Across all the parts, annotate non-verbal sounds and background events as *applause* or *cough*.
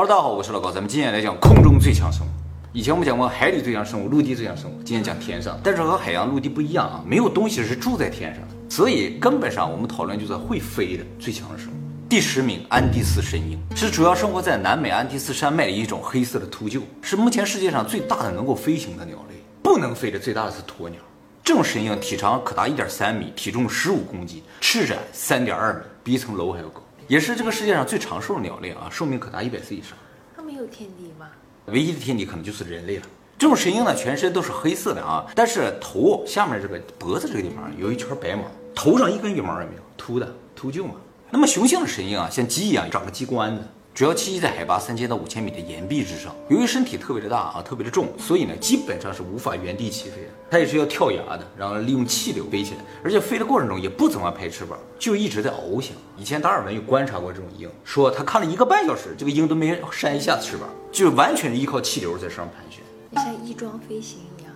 Hello，大家好，我是老高，咱们今天来讲空中最强生物。以前我们讲过海里最强生物、陆地最强生物，今天讲天上。但是和海洋、陆地不一样啊，没有东西是住在天上的，所以根本上我们讨论就是会飞的最强的生物。第十名，安第斯神鹰是主要生活在南美安第斯山脉的一种黑色的秃鹫，是目前世界上最大的能够飞行的鸟类。不能飞的最大的是鸵鸟，这种神鹰体长可达一点三米，体重十五公斤，翅展三点二米，比一层楼还要高。也是这个世界上最长寿的鸟类啊，寿命可达一百岁以上。它没有天敌吗？唯一的天敌可能就是人类了。这种神鹰呢，全身都是黑色的啊，但是头下面这个脖子这个地方有一圈白毛，头上一根羽毛也没有，秃的秃鹫嘛。那么雄性的神鹰啊，像鸡一样长个鸡冠子。主要栖息在海拔三千到五千米的岩壁之上。由于身体特别的大啊，特别的重，所以呢，基本上是无法原地起飞的。它也是要跳崖的，然后利用气流飞起来，而且飞的过程中也不怎么拍翅膀，就一直在翱翔。以前达尔文有观察过这种鹰，说他看了一个半小时，这个鹰都没扇一下翅膀，就完全依靠气流在上盘旋，像翼装飞行一样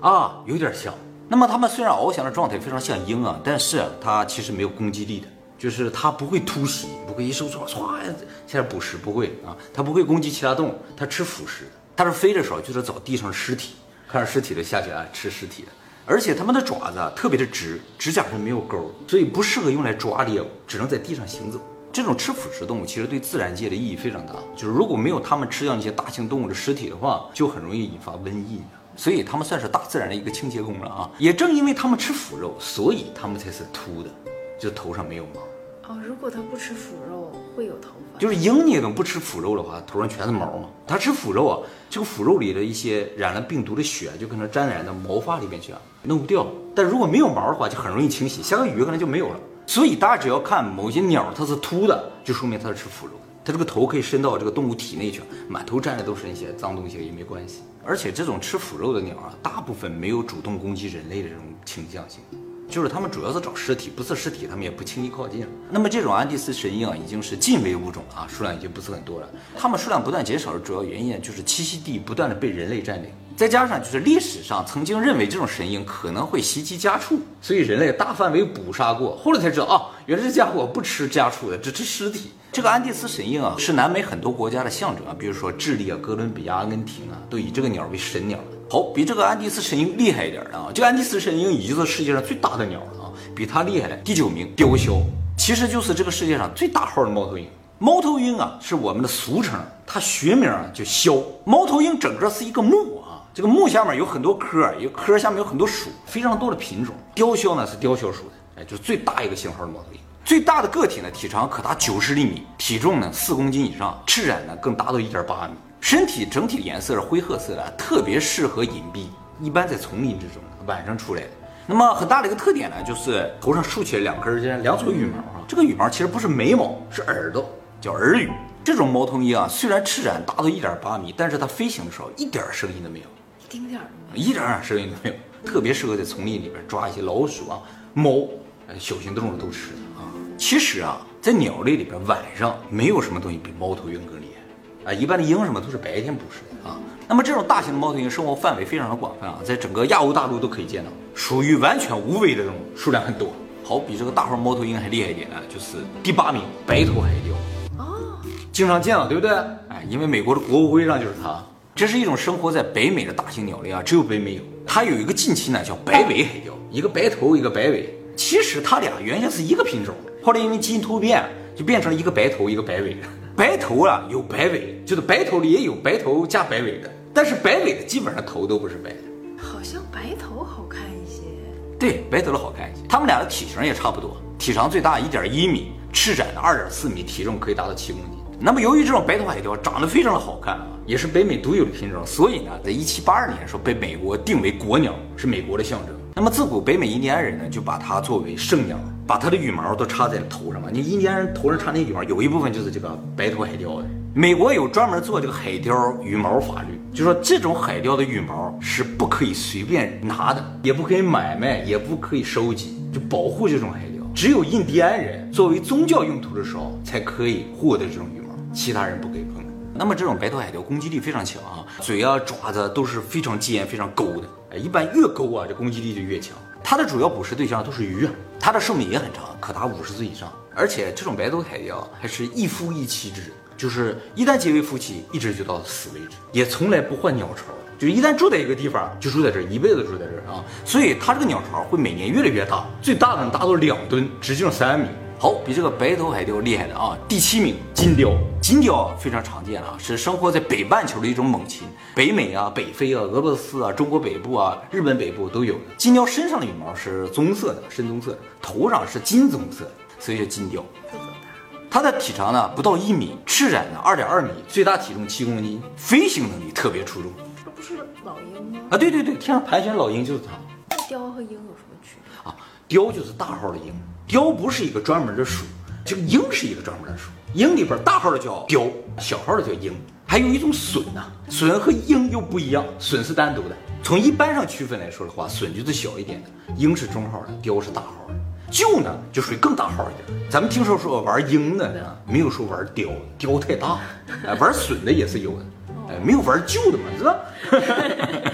啊，有点像。那么它们虽然翱翔的状态非常像鹰啊，但是它其实没有攻击力的。就是它不会突袭，不会一收唰唰现在捕食，不会啊，它不会攻击其他动物，它吃腐食。它是飞的时候就是找地上尸体，看着尸体就下去啊吃尸体。而且它们的爪子特别的直，指甲上没有钩，所以不适合用来抓猎物，只能在地上行走。这种吃腐食动物其实对自然界的意义非常大，就是如果没有它们吃掉那些大型动物的尸体的话，就很容易引发瘟疫。所以它们算是大自然的一个清洁工了啊。也正因为它们吃腐肉，所以它们才是秃的，就头上没有毛。哦，如果它不吃腐肉，会有头发。就是鹰，你等不吃腐肉的话，头上全是毛嘛。它吃腐肉啊，这个腐肉里的一些染了病毒的血，就可能沾染到毛发里面去啊，弄不掉。但如果没有毛的话，就很容易清洗，下个雨可能就没有了。所以大家只要看某些鸟它是秃的，就说明它是吃腐肉。它这个头可以伸到这个动物体内去，满头沾的都是那些脏东西也没关系。而且这种吃腐肉的鸟啊，大部分没有主动攻击人类的这种倾向性。就是他们主要是找尸体，不是尸体他们也不轻易靠近。那么这种安第斯神鹰啊，已经是近危物种了啊，数量已经不是很多了。它们数量不断减少的主要原因就是栖息地不断的被人类占领，再加上就是历史上曾经认为这种神鹰可能会袭击家畜，所以人类大范围捕杀过，后来才知道啊，原来这家伙不吃家畜的，只吃尸体。这个安第斯神鹰啊，是南美很多国家的象征啊，比如说智利啊、哥伦比亚、阿根廷啊，都以这个鸟为神鸟。好，比这个安第斯神鹰厉害一点的啊，这个安第斯神鹰已经是世界上最大的鸟了啊，比它厉害的。第九名，雕鸮，其实就是这个世界上最大号的猫头鹰。猫头鹰啊，是我们的俗称，它学名啊叫枭。猫头鹰整个是一个目啊，这个目下面有很多科，一个科下面有很多属，非常多的品种。雕鸮呢是雕鸮属的，哎，就是最大一个型号的猫头鹰。最大的个体呢，体长可达九十厘米，体重呢四公斤以上，翅展呢更达到一点八米。身体整体的颜色是灰褐色的，特别适合隐蔽，一般在丛林之中，晚上出来的。那么很大的一个特点呢，就是头上竖起来两根这两撮羽毛啊，这个羽毛其实不是眉毛，是耳朵，叫耳羽。这种猫头鹰啊，虽然翅展达到一点八米，但是它飞行的时候一点声音都没有，一丁点儿一点点声音都没有，特别适合在丛林里边抓一些老鼠啊、猫，小型动物都吃啊。其实啊，在鸟类里边，晚上没有什么东西比猫头鹰更厉害。啊，一般的鹰什么都是白天捕食的啊。那么这种大型的猫头鹰生活范围非常的广泛啊，在整个亚欧大陆都可以见到，属于完全无尾的动物，数量很多。好，比这个大号猫头鹰还厉害一点呢，就是第八名白头海雕。哦，经常见到，对不对？哎，因为美国的国徽上就是它。这是一种生活在北美的大型鸟类啊，只有北美有。它有一个近亲呢，叫白尾海雕，一个白头，一个白尾。其实它俩原先是一个品种，后来因为基因突变，就变成了一个白头，一个白尾。白头啊，有白尾，就是白头里也有白头加白尾的，但是白尾的基本上头都不是白的，好像白头好看一些。对，白头的好看一些。它们俩的体型也差不多，体长最大一点一米，翅展的二点四米，体重可以达到七公斤。那么由于这种白头海雕长得非常的好看啊，也是北美独有的品种，所以呢，在一七八二年的时候被美国定为国鸟，是美国的象征。那么自古北美印第安人呢，就把它作为圣鸟。把它的羽毛都插在了头上嘛？你印第安人头上插那羽毛，有一部分就是这个白头海雕的。美国有专门做这个海雕羽毛法律，就说这种海雕的羽毛是不可以随便拿的，也不可以买卖，也不可以收集，就保护这种海雕。只有印第安人作为宗教用途的时候才可以获得这种羽毛，其他人不可以碰。那么这种白头海雕攻击力非常强啊，嘴啊爪子都是非常尖、非常勾的。一般越勾啊，这攻击力就越强。它的主要捕食对象都是鱼啊，它的寿命也很长，可达五十岁以上。而且这种白头海雕还是一夫一妻制，就是一旦结为夫妻，一直就到死为止，也从来不换鸟巢。就一旦住在一个地方，就住在这，一辈子住在这儿啊。所以它这个鸟巢会每年越来越大，最大的能达到两吨，直径三米。好，比这个白头海雕厉害的啊！第七名，金雕。金雕非常常见啊，是生活在北半球的一种猛禽，北美啊、北非啊、俄罗斯啊、中国北部啊、日本北部都有的。金雕身上的羽毛是棕色的，深棕色的，头上是金棕色的，所以叫金雕。它的体长呢不到一米，翅展呢二点二米，最大体重七公斤，飞行能力特别出众这不是老鹰吗？啊！对对对，天上盘旋老鹰就是它那雕和鹰有什么区别？啊。雕就是大号的鹰，雕不是一个专门的属，这个鹰是一个专门的属。鹰里边大号的叫雕，小号的叫鹰。还有一种隼呐、隼和鹰又不一样，隼是单独的。从一般上区分来说的话，隼就是小一点的，鹰是中号的，雕是大号的。鹫呢就属于更大号一点。咱们听说说玩鹰的呢，没有说玩雕，雕太大。哎，玩隼的也是有的，哎，没有玩鹫的嘛，是吧？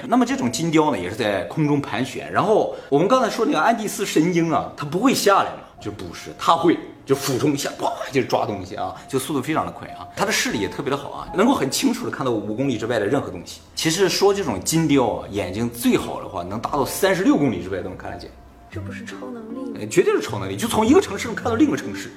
那么这种金雕呢，也是在空中盘旋。然后我们刚才说那个安第斯神鹰啊，它不会下来嘛，就捕食，它会就俯冲一下，哇，就抓东西啊，就速度非常的快啊。它的视力也特别的好啊，能够很清楚的看到五公里之外的任何东西。其实说这种金雕啊，眼睛最好的话，能达到三十六公里之外都能看得见。这不是超能力吗？呃绝对是超能力，就从一个城市能看到另一个城市。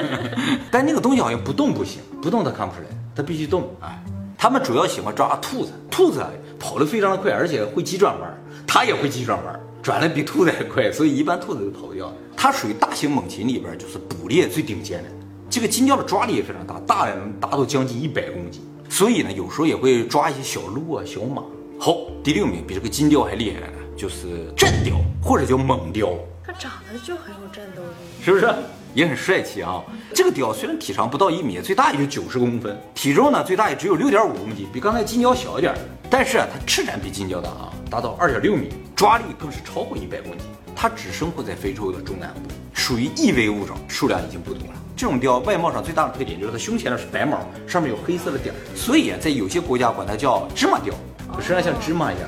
*laughs* 但那个东西好像不动不行，不动它看不出来，它必须动。哎，他们主要喜欢抓兔子，兔子啊跑得非常的快，而且会急转弯，它也会急转弯，转的比兔子还快，所以一般兔子都跑不掉。它属于大型猛禽里边就是捕猎最顶尖的。这个金雕的抓力也非常大，大的能达到将近一百公斤，所以呢有时候也会抓一些小鹿啊、小马。好，第六名比这个金雕还厉害的呢，就是战雕或者叫猛雕。它长得就很有战斗力。是不是？也很帅气啊！这个雕虽然体长不到一米，最大也就九十公分，体重呢最大也只有六点五公斤，比刚才金雕小一点。但是啊，它翅展比金雕大啊，达到二点六米，抓力更是超过一百公斤。它只生活在非洲的中南部，属于易危物种，数量已经不多了。这种雕外貌上最大的特点就是它胸前呢是白毛，上面有黑色的点儿，所以啊，在有些国家管它叫芝麻雕，身上像芝麻一样。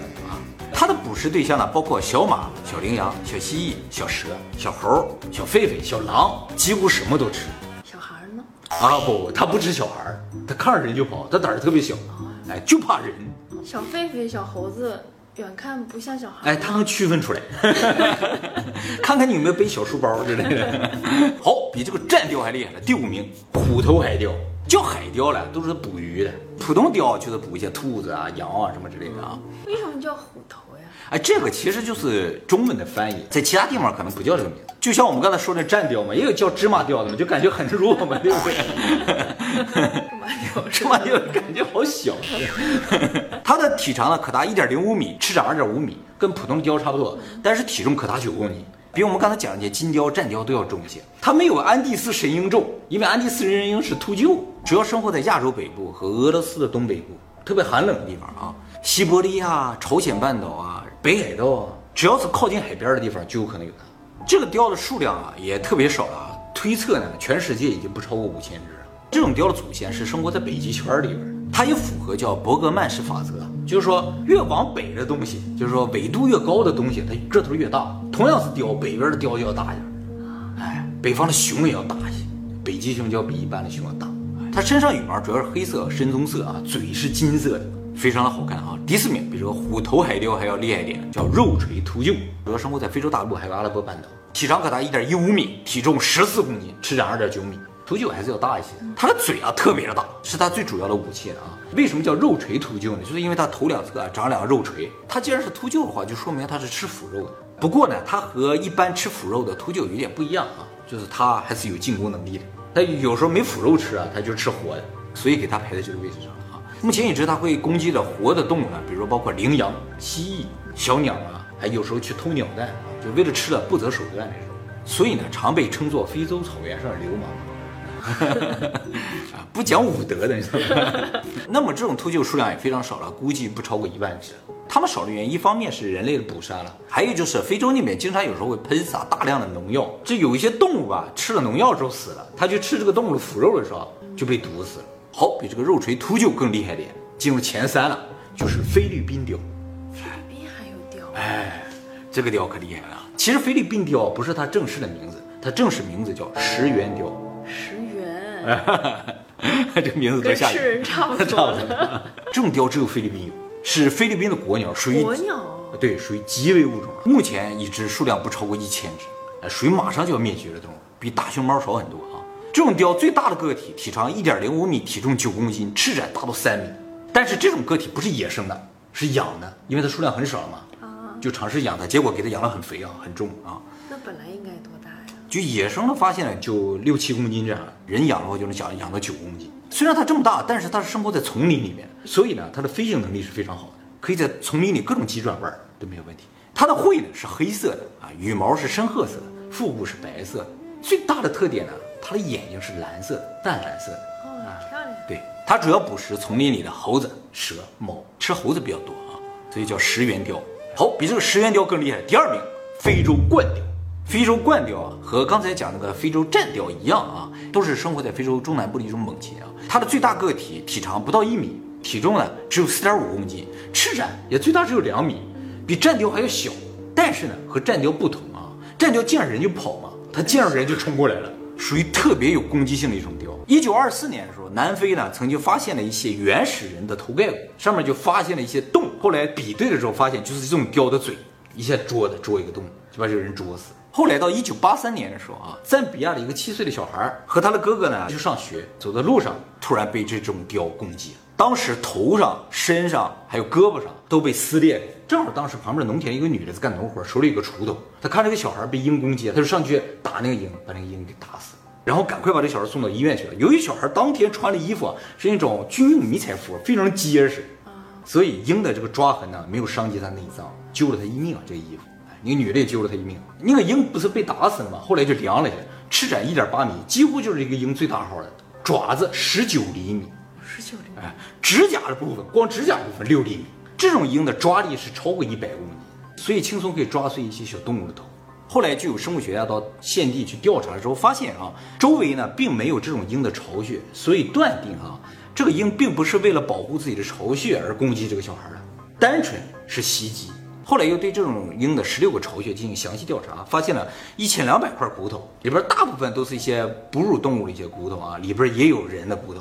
它的捕食对象呢，包括小马、小羚羊、小蜥蜴、小蛇、小猴、小狒狒、小狼，几乎什么都吃。小孩呢？啊不，它不吃小孩儿，它看着人就跑，它胆儿特别小，哎，就怕人，小狒狒、小猴子，远看不像小孩。哎，它能区分出来，*laughs* 看看你有没有背小书包之类的。*laughs* 好，比这个战雕还厉害了第五名，虎头海雕，叫海雕了，都是捕鱼的。普通雕就是捕一些兔子啊、羊啊什么之类的啊。为什么叫虎头呀？哎，这个其实就是中文的翻译，在其他地方可能不叫这个名字。就像我们刚才说那战雕嘛，也有叫芝麻雕的嘛，就感觉很弱嘛，对不对？干嘛有芝麻雕感觉好小。它的体长呢可达一点零五米，翅长二点五米，跟普通的雕差不多，但是体重可达九公斤，比我们刚才讲的金雕、战雕都要重一些。它没有安第斯神鹰重，因为安第斯神鹰是秃鹫，主要生活在亚洲北部和俄罗斯的东北部，特别寒冷的地方啊，西伯利亚、朝鲜半岛啊、北海道啊，只要是靠近海边的地方就有可能有它。这个雕的数量啊也特别少了，推测呢全世界已经不超过五千只了。这种雕的祖先是生活在北极圈里边，它也符合叫伯格曼氏法则，就是说越往北的东西，就是说纬度越高的东西，它个头越大。同样是雕，北边的雕就要大一点，哎，北方的熊也要大一些，北极熊就要比一般的熊要大。它身上羽毛主要是黑色、深棕色啊，嘴是金色的，非常的好看啊。第四名比这个虎头海雕还要厉害一点，叫肉锤秃鹫，主要生活在非洲大陆还有阿拉伯半岛，体长可达一点一五米，体重十四公斤，翅长二点九米。秃鹫还是要大一些，它的嘴啊特别的大，是它最主要的武器啊。为什么叫肉锤秃鹫呢？就是因为它头两侧啊长两个肉锤。它既然是秃鹫的话，就说明它是吃腐肉的。不过呢，它和一般吃腐肉的秃鹫有点不一样啊，就是它还是有进攻能力的。它有时候没腐肉吃啊，它就吃活的，所以给它排在这个位置上了。目前已知它会攻击的活的动物呢，比如说包括羚羊、蜥蜴、小鸟啊，还有时候去偷鸟蛋，就为了吃了不择手段那种。所以呢，常被称作非洲草原上的流氓。*laughs* 啊，不讲武德的，你知道吗？*laughs* 那么这种秃鹫数量也非常少了，估计不超过一万只。它们少的原因，一方面是人类的捕杀了，还有就是非洲那边经常有时候会喷洒大量的农药，这有一些动物吧，吃了农药之后死了，它去吃这个动物的腐肉的时候就被毒死了。好，比这个肉锤秃鹫更厉害点，进入前三了，就是菲律宾雕。菲律宾还有雕？哎，这个雕可厉害了。其实菲律宾雕不是它正式的名字，它正式名字叫石原雕。石原。*laughs* 这名字多吓人。差不 *laughs* 差多不。多。这种雕只有菲律宾有，是菲律宾的国鸟，属于国鸟对，属于极危物种。目前已知数量不超过一千只，呃属于马上就要灭绝的动物，比大熊猫少很多啊。这种雕最大的个体体长一点零五米，体重九公斤，翅展达到三米。但是这种个体不是野生的，是养的，因为它数量很少嘛，啊，就尝试养它，结果给它养得很肥啊，很重啊。那本来应该多大呀？就野生的发现呢，就六七公斤这样，人养的话就能养养到九公斤。虽然它这么大，但是它是生活在丛林里面，所以呢，它的飞行能力是非常好的，可以在丛林里各种急转弯儿都没有问题。它的喙呢是黑色的啊，羽毛是深褐色的，腹部是白色的。最大的特点呢，它的眼睛是蓝色的，淡蓝色的。哦，漂亮。对，它主要捕食丛林里的猴子、蛇、猫，吃猴子比较多啊，所以叫石猿雕。好，比这个石猿雕更厉害，第二名，非洲冠雕。非洲冠雕啊，和刚才讲那个非洲战雕一样啊，都是生活在非洲中南部的一种猛禽啊。它的最大个体体长不到一米，体重呢只有四点五公斤，翅展也最大只有两米，比战雕还要小。但是呢，和战雕不同啊，战雕见着人就跑嘛，它见着人就冲过来了，属于特别有攻击性的一种雕。一九二四年的时候，南非呢曾经发现了一些原始人的头盖骨，上面就发现了一些洞。后来比对的时候，发现就是这种雕的嘴，一下啄的啄一个洞，就把这个人啄死。后来到一九八三年的时候啊，赞比亚的一个七岁的小孩和他的哥哥呢去上学，走在路上突然被这种雕攻击。当时头上、身上还有胳膊上都被撕裂。正好当时旁边农田一个女的在干农活，手里有个锄头，她看这个小孩被鹰攻击，她就上去打那个鹰，把那个鹰给打死了。然后赶快把这小孩送到医院去了。由于小孩当天穿的衣服啊是那种军用迷彩服，非常结实，所以鹰的这个抓痕呢没有伤及他内脏，救了他一命啊！这个衣服，哎那个女的也救了他一命。那个鹰不是被打死了吗？后来就凉了去，翅展一点八米，几乎就是一个鹰最大号的，爪子十九厘米，十九厘米。哎，指甲的部分光指甲部分六厘米，这种鹰的抓力是超过一百公斤，所以轻松可以抓碎一些小动物的头。后来就有生物学家到现地去调查之后，发现啊，周围呢并没有这种鹰的巢穴，所以断定啊，这个鹰并不是为了保护自己的巢穴而攻击这个小孩的，单纯是袭击。后来又对这种鹰的十六个巢穴进行详细调查，发现了一千两百块骨头，里边大部分都是一些哺乳动物的一些骨头啊，里边也有人的骨头。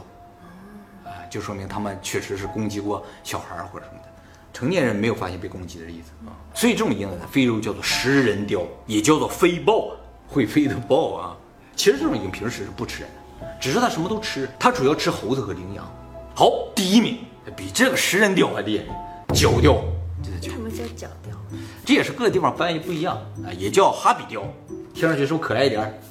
啊，就说明他们确实是攻击过小孩或者什么的，成年人没有发现被攻击的例子啊。所以这种鹰呢，在非洲叫做食人雕，也叫做飞豹啊，会飞的豹啊。其实这种鹰平时是不吃人的，只是它什么都吃，它主要吃猴子和羚羊。好，第一名比这个食人雕还厉害，角雕，什么叫角雕？这也是各个地方翻译不一样啊，也叫哈比雕，听上去是不是可爱一点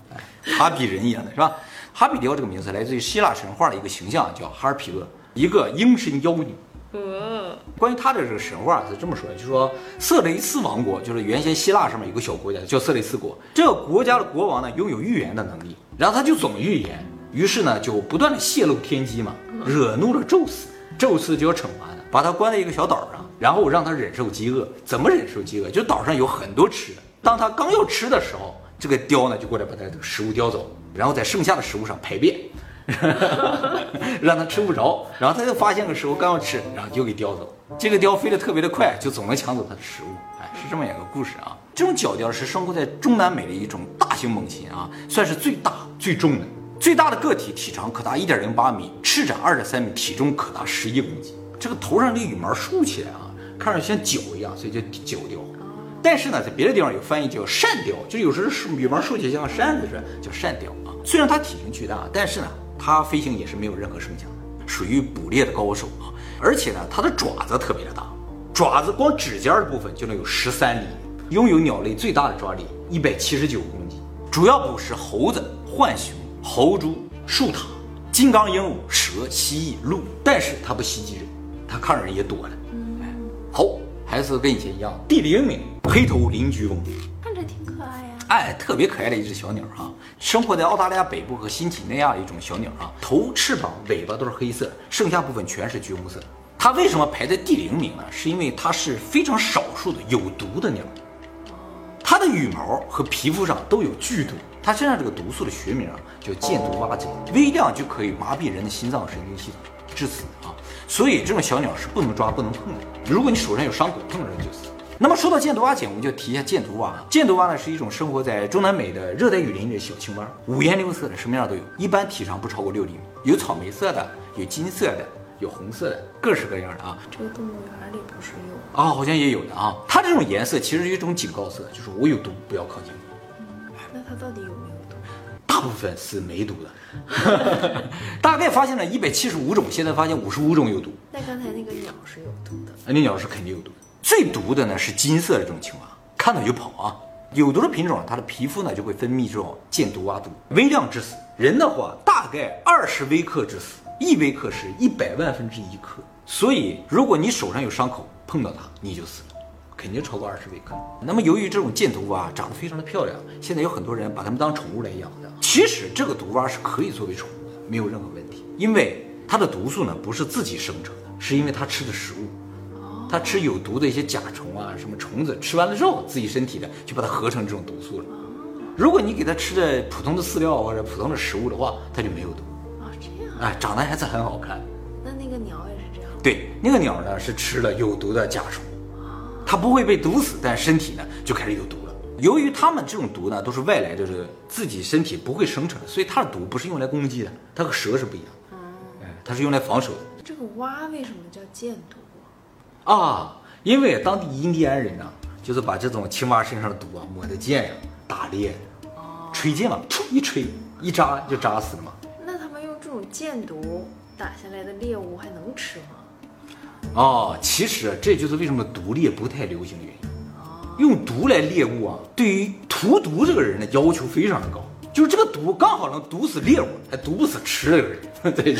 哈比人一样的是吧？哈比雕这个名字来自于希腊神话的一个形象，叫哈尔皮厄，一个鹰身妖女。呃，关于他的这个神话是这么说的，就说色雷斯王国，就是原先希腊上面有个小国家叫色雷斯国，这个国家的国王呢拥有预言的能力，然后他就总预言，于是呢就不断的泄露天机嘛，惹怒了宙斯，宙斯就要惩罚他，把他关在一个小岛上，然后让他忍受饥饿，怎么忍受饥饿？就岛上有很多吃的，当他刚要吃的时候，这个雕呢就过来把他这个食物叼走，然后在剩下的食物上排便。*laughs* 让他吃不着，然后他就发现个食物刚要吃，然后就给叼走。这个雕飞得特别的快，就总能抢走它的食物。哎，是这么一个故事啊。这种角雕是生活在中南美的一种大型猛禽啊，算是最大最重的，最大的个体体长可达一点零八米，翅展二点三米，体重可达十一公斤。这个头上这羽毛竖起来啊，看着像角一样，所以叫角雕。但是呢，在别的地方有翻译叫扇雕，就有时候羽毛竖起来像个扇子似的，叫扇雕啊。虽然它体型巨大，但是呢，它飞行也是没有任何声响的，属于捕猎的高手啊。而且呢，它的爪子特别的大，爪子光指尖的部分就能有十三厘米，拥有鸟类最大的抓力一百七十九公斤，主要捕食猴子、浣熊、猴猪、树獭、金刚鹦鹉、蛇、蜥蜴、鹿，但是它不袭击人，它看着人也躲了。哎，好，还是跟以前一样，第零名黑头邻居翁。哎，特别可爱的一只小鸟哈，生活在澳大利亚北部和新几内亚的一种小鸟啊，头、翅膀、尾巴都是黑色，剩下部分全是橘红色。它为什么排在第零名呢？是因为它是非常少数的有毒的鸟。它的羽毛和皮肤上都有剧毒，它身上这个毒素的学名叫箭毒蛙鹪，微量就可以麻痹人的心脏神经系统，致死啊。所以这种小鸟是不能抓、不能碰的。如果你手上有伤口，碰着就死。那么说到箭毒蛙碱，我们就提一下箭毒蛙。箭毒蛙呢是一种生活在中南美的热带雨林里的小青蛙，五颜六色的，什么样都有，一般体长不超过六厘米，有草莓色的，有金色的，有红色的，各式各样的啊。这个动物园里不是有？啊，好像也有的啊。它这种颜色其实是一种警告色，就是我有毒，不要靠近我。那它到底有没有毒？大部分是没毒的，*laughs* 大概发现了一百七十五种，现在发现五十五种有毒。那刚才那个鸟是有毒的。那鸟是肯定有毒的。最毒的呢是金色的这种青蛙，看到就跑啊。有毒的品种，它的皮肤呢就会分泌这种箭毒蛙毒，微量致死。人的话大概二十微克致死，一微克是一百万分之一克。所以如果你手上有伤口，碰到它你就死了，肯定超过二十微克。那么由于这种箭毒蛙长得非常的漂亮，现在有很多人把它们当宠物来养的。其实这个毒蛙是可以作为宠物的，没有任何问题，因为它的毒素呢不是自己生成的，是因为它吃的食物。它吃有毒的一些甲虫啊，什么虫子，吃完了之后，自己身体的就把它合成这种毒素了。如果你给它吃的普通的饲料或者普通的食物的话，它就没有毒。啊，这样。哎，长得还是很好看。那那个鸟也是这样。对，那个鸟呢是吃了有毒的甲虫，它不会被毒死，但身体呢就开始有毒了。由于它们这种毒呢都是外来，就是自己身体不会生成的，所以它的毒不是用来攻击的，它和蛇是不一样。哎，它是用来防守的。这个蛙为什么叫箭毒？啊，因为当地印第安人呢，就是把这种青蛙身上的毒啊抹在箭上打猎，吹箭嘛，噗一吹一扎就扎死了嘛。那他们用这种箭毒打下来的猎物还能吃吗？哦，其实这就是为什么毒猎不太流行的原因。用毒来猎物啊，对于屠毒这个人的要求非常的高，就是这个毒刚好能毒死猎物，还毒不死吃的人。*laughs* 对，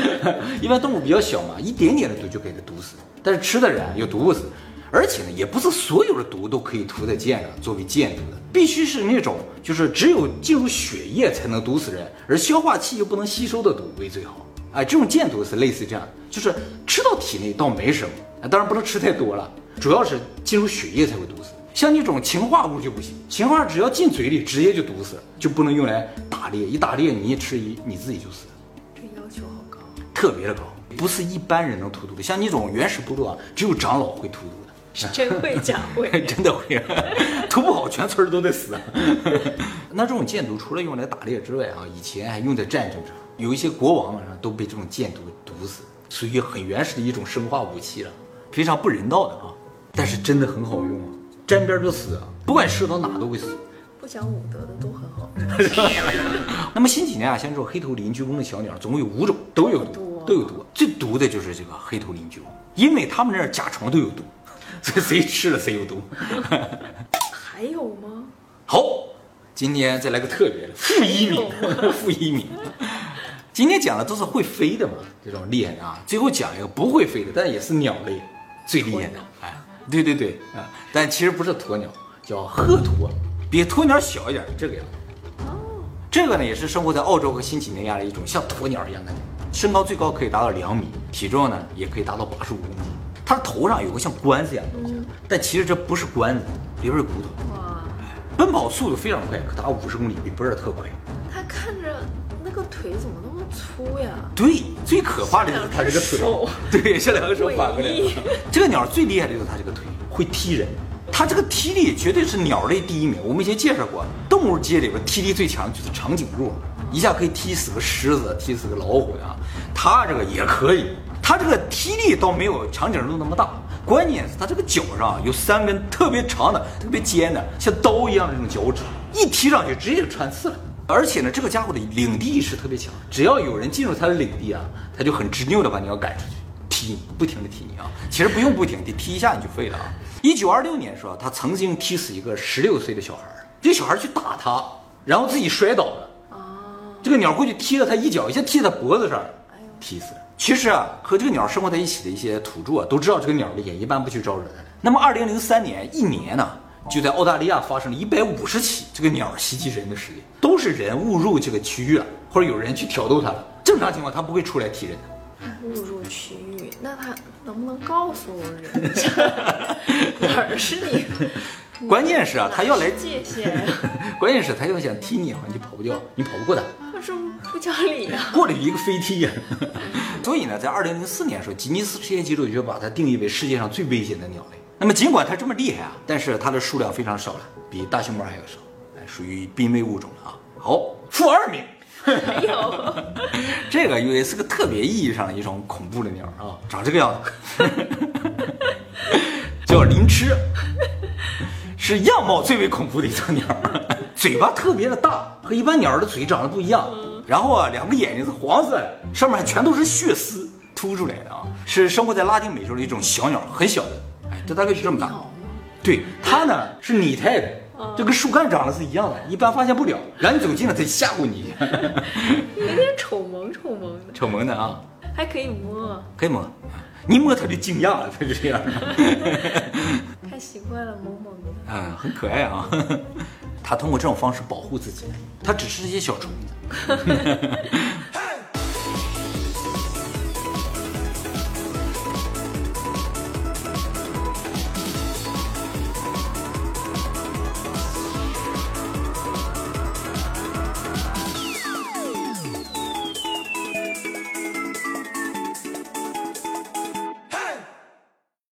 *laughs* 一般动物比较小嘛，一点点的毒就给它毒死。但是吃的人又毒不死，而且呢，也不是所有的毒都可以涂在箭上作为箭毒的，必须是那种就是只有进入血液才能毒死人，而消化器又不能吸收的毒为最好。哎，这种箭毒是类似这样的，就是吃到体内倒没什么，啊，当然不能吃太多了，主要是进入血液才会毒死。像那种氰化物就不行，氰化只要进嘴里直接就毒死了，就不能用来打猎，一打猎你一吃一你自己就死。特别的高。不是一般人能屠毒的，像那种原始部落啊，只有长老会屠毒的，是真会假会，*laughs* 真的会，*laughs* 涂不好全村都得死。*laughs* 那这种箭毒除了用来打猎之外啊，以前还用在战争上，有一些国王啊都被这种箭毒毒死，属于很原始的一种生化武器了，非常不人道的啊，但是真的很好用啊，沾边就死，不管射到哪都会死。不讲武德的都很好。那么近几年啊，像这种黑头邻居翁的小鸟，总共有五种，都有毒，都有毒。最毒的就是这个黑头邻居翁，因为他们那儿甲虫都有毒，所以谁吃了谁有毒。还有吗？好，今天再来个特别的，负一米，*laughs* 负一米。今天讲的都是会飞的嘛，这种厉害的啊。最后讲一个不会飞的，但也是鸟类最厉害的。哎，对对对啊，但其实不是鸵鸟，叫鹤鸵，比鸵鸟小一点，这个样子。哦，这个呢也是生活在澳洲和新几内亚的一种像鸵鸟一样的鸟，身高最高可以达到两米，体重呢也可以达到八十五公斤。它的头上有个像冠子一样的东西，但其实这不是冠子，里边是骨头。哇，奔跑速度非常快，可达五十公里，比博尔特快。它看着那个腿怎么那么粗呀？对，最可怕的就是它这个腿，*laughs* 对，像两个手反过来。这个鸟最厉害的就是它这个腿会踢人，它这个踢力绝对是鸟类第一名。我们以前介绍过，动物界里边踢力最强就是长颈鹿，一下可以踢死个狮子，踢死个老虎呀。它这个也可以。它这个踢力倒没有长颈鹿那么大，关键是它这个脚上有三根特别长的、特别尖的，像刀一样的这种脚趾，一踢上去直接就穿刺了。而且呢，这个家伙的领地意识特别强，只要有人进入他的领地啊，他就很执拗的把你要赶出去，踢你，不停的踢你啊。其实不用不停，的踢一下你就废了啊。一九二六年时候，他曾经踢死一个十六岁的小孩，这小孩去打他，然后自己摔倒了。这个鸟过去踢了他一脚，一下踢他脖子上，踢死了。其实啊，和这个鸟生活在一起的一些土著啊，都知道这个鸟厉害，一般不去招惹它。那么，二零零三年一年呢，就在澳大利亚发生了一百五十起这个鸟袭击人的事件，都是人误入这个区域了，或者有人去挑逗它了。正常情况，它不会出来踢人的。误入区域，那它能不能告诉人家 *laughs* 哪儿是你？关键是啊，它要来界限。关键是它要想踢你，你跑不掉，你跑不过它。是不讲理啊！*laughs* 过了一个飞踢呀！*laughs* 所以呢，在二零零四年的时候，吉尼斯世界纪录就把它定义为世界上最危险的鸟类。那么尽管它这么厉害啊，但是它的数量非常少了，比大熊猫还要少，哎，属于濒危物种了啊。好，负二名，*laughs* 没有，这个因为是个特别意义上的一种恐怖的鸟啊，长这个样子，叫林痴，是样貌最为恐怖的一种鸟，*laughs* 嘴巴特别的大，和一般鸟儿的嘴长得不一样。然后啊，两个眼睛是黄色的，上面全都是血丝凸出来的啊，是生活在拉丁美洲的一种小鸟，很小的，哎，这大概就这么大。对，它呢是拟态的，就跟树干长得是一样的，一般发现不了。然后你走近了，它就吓唬你，*laughs* 有点丑萌丑萌的，丑萌的啊，还可以摸，可以摸，你摸它就惊讶了，它就这样，太 *laughs* 习惯了萌萌的。嗯，很可爱啊。*laughs* 他通过这种方式保护自己，他只吃这些小虫子，*laughs*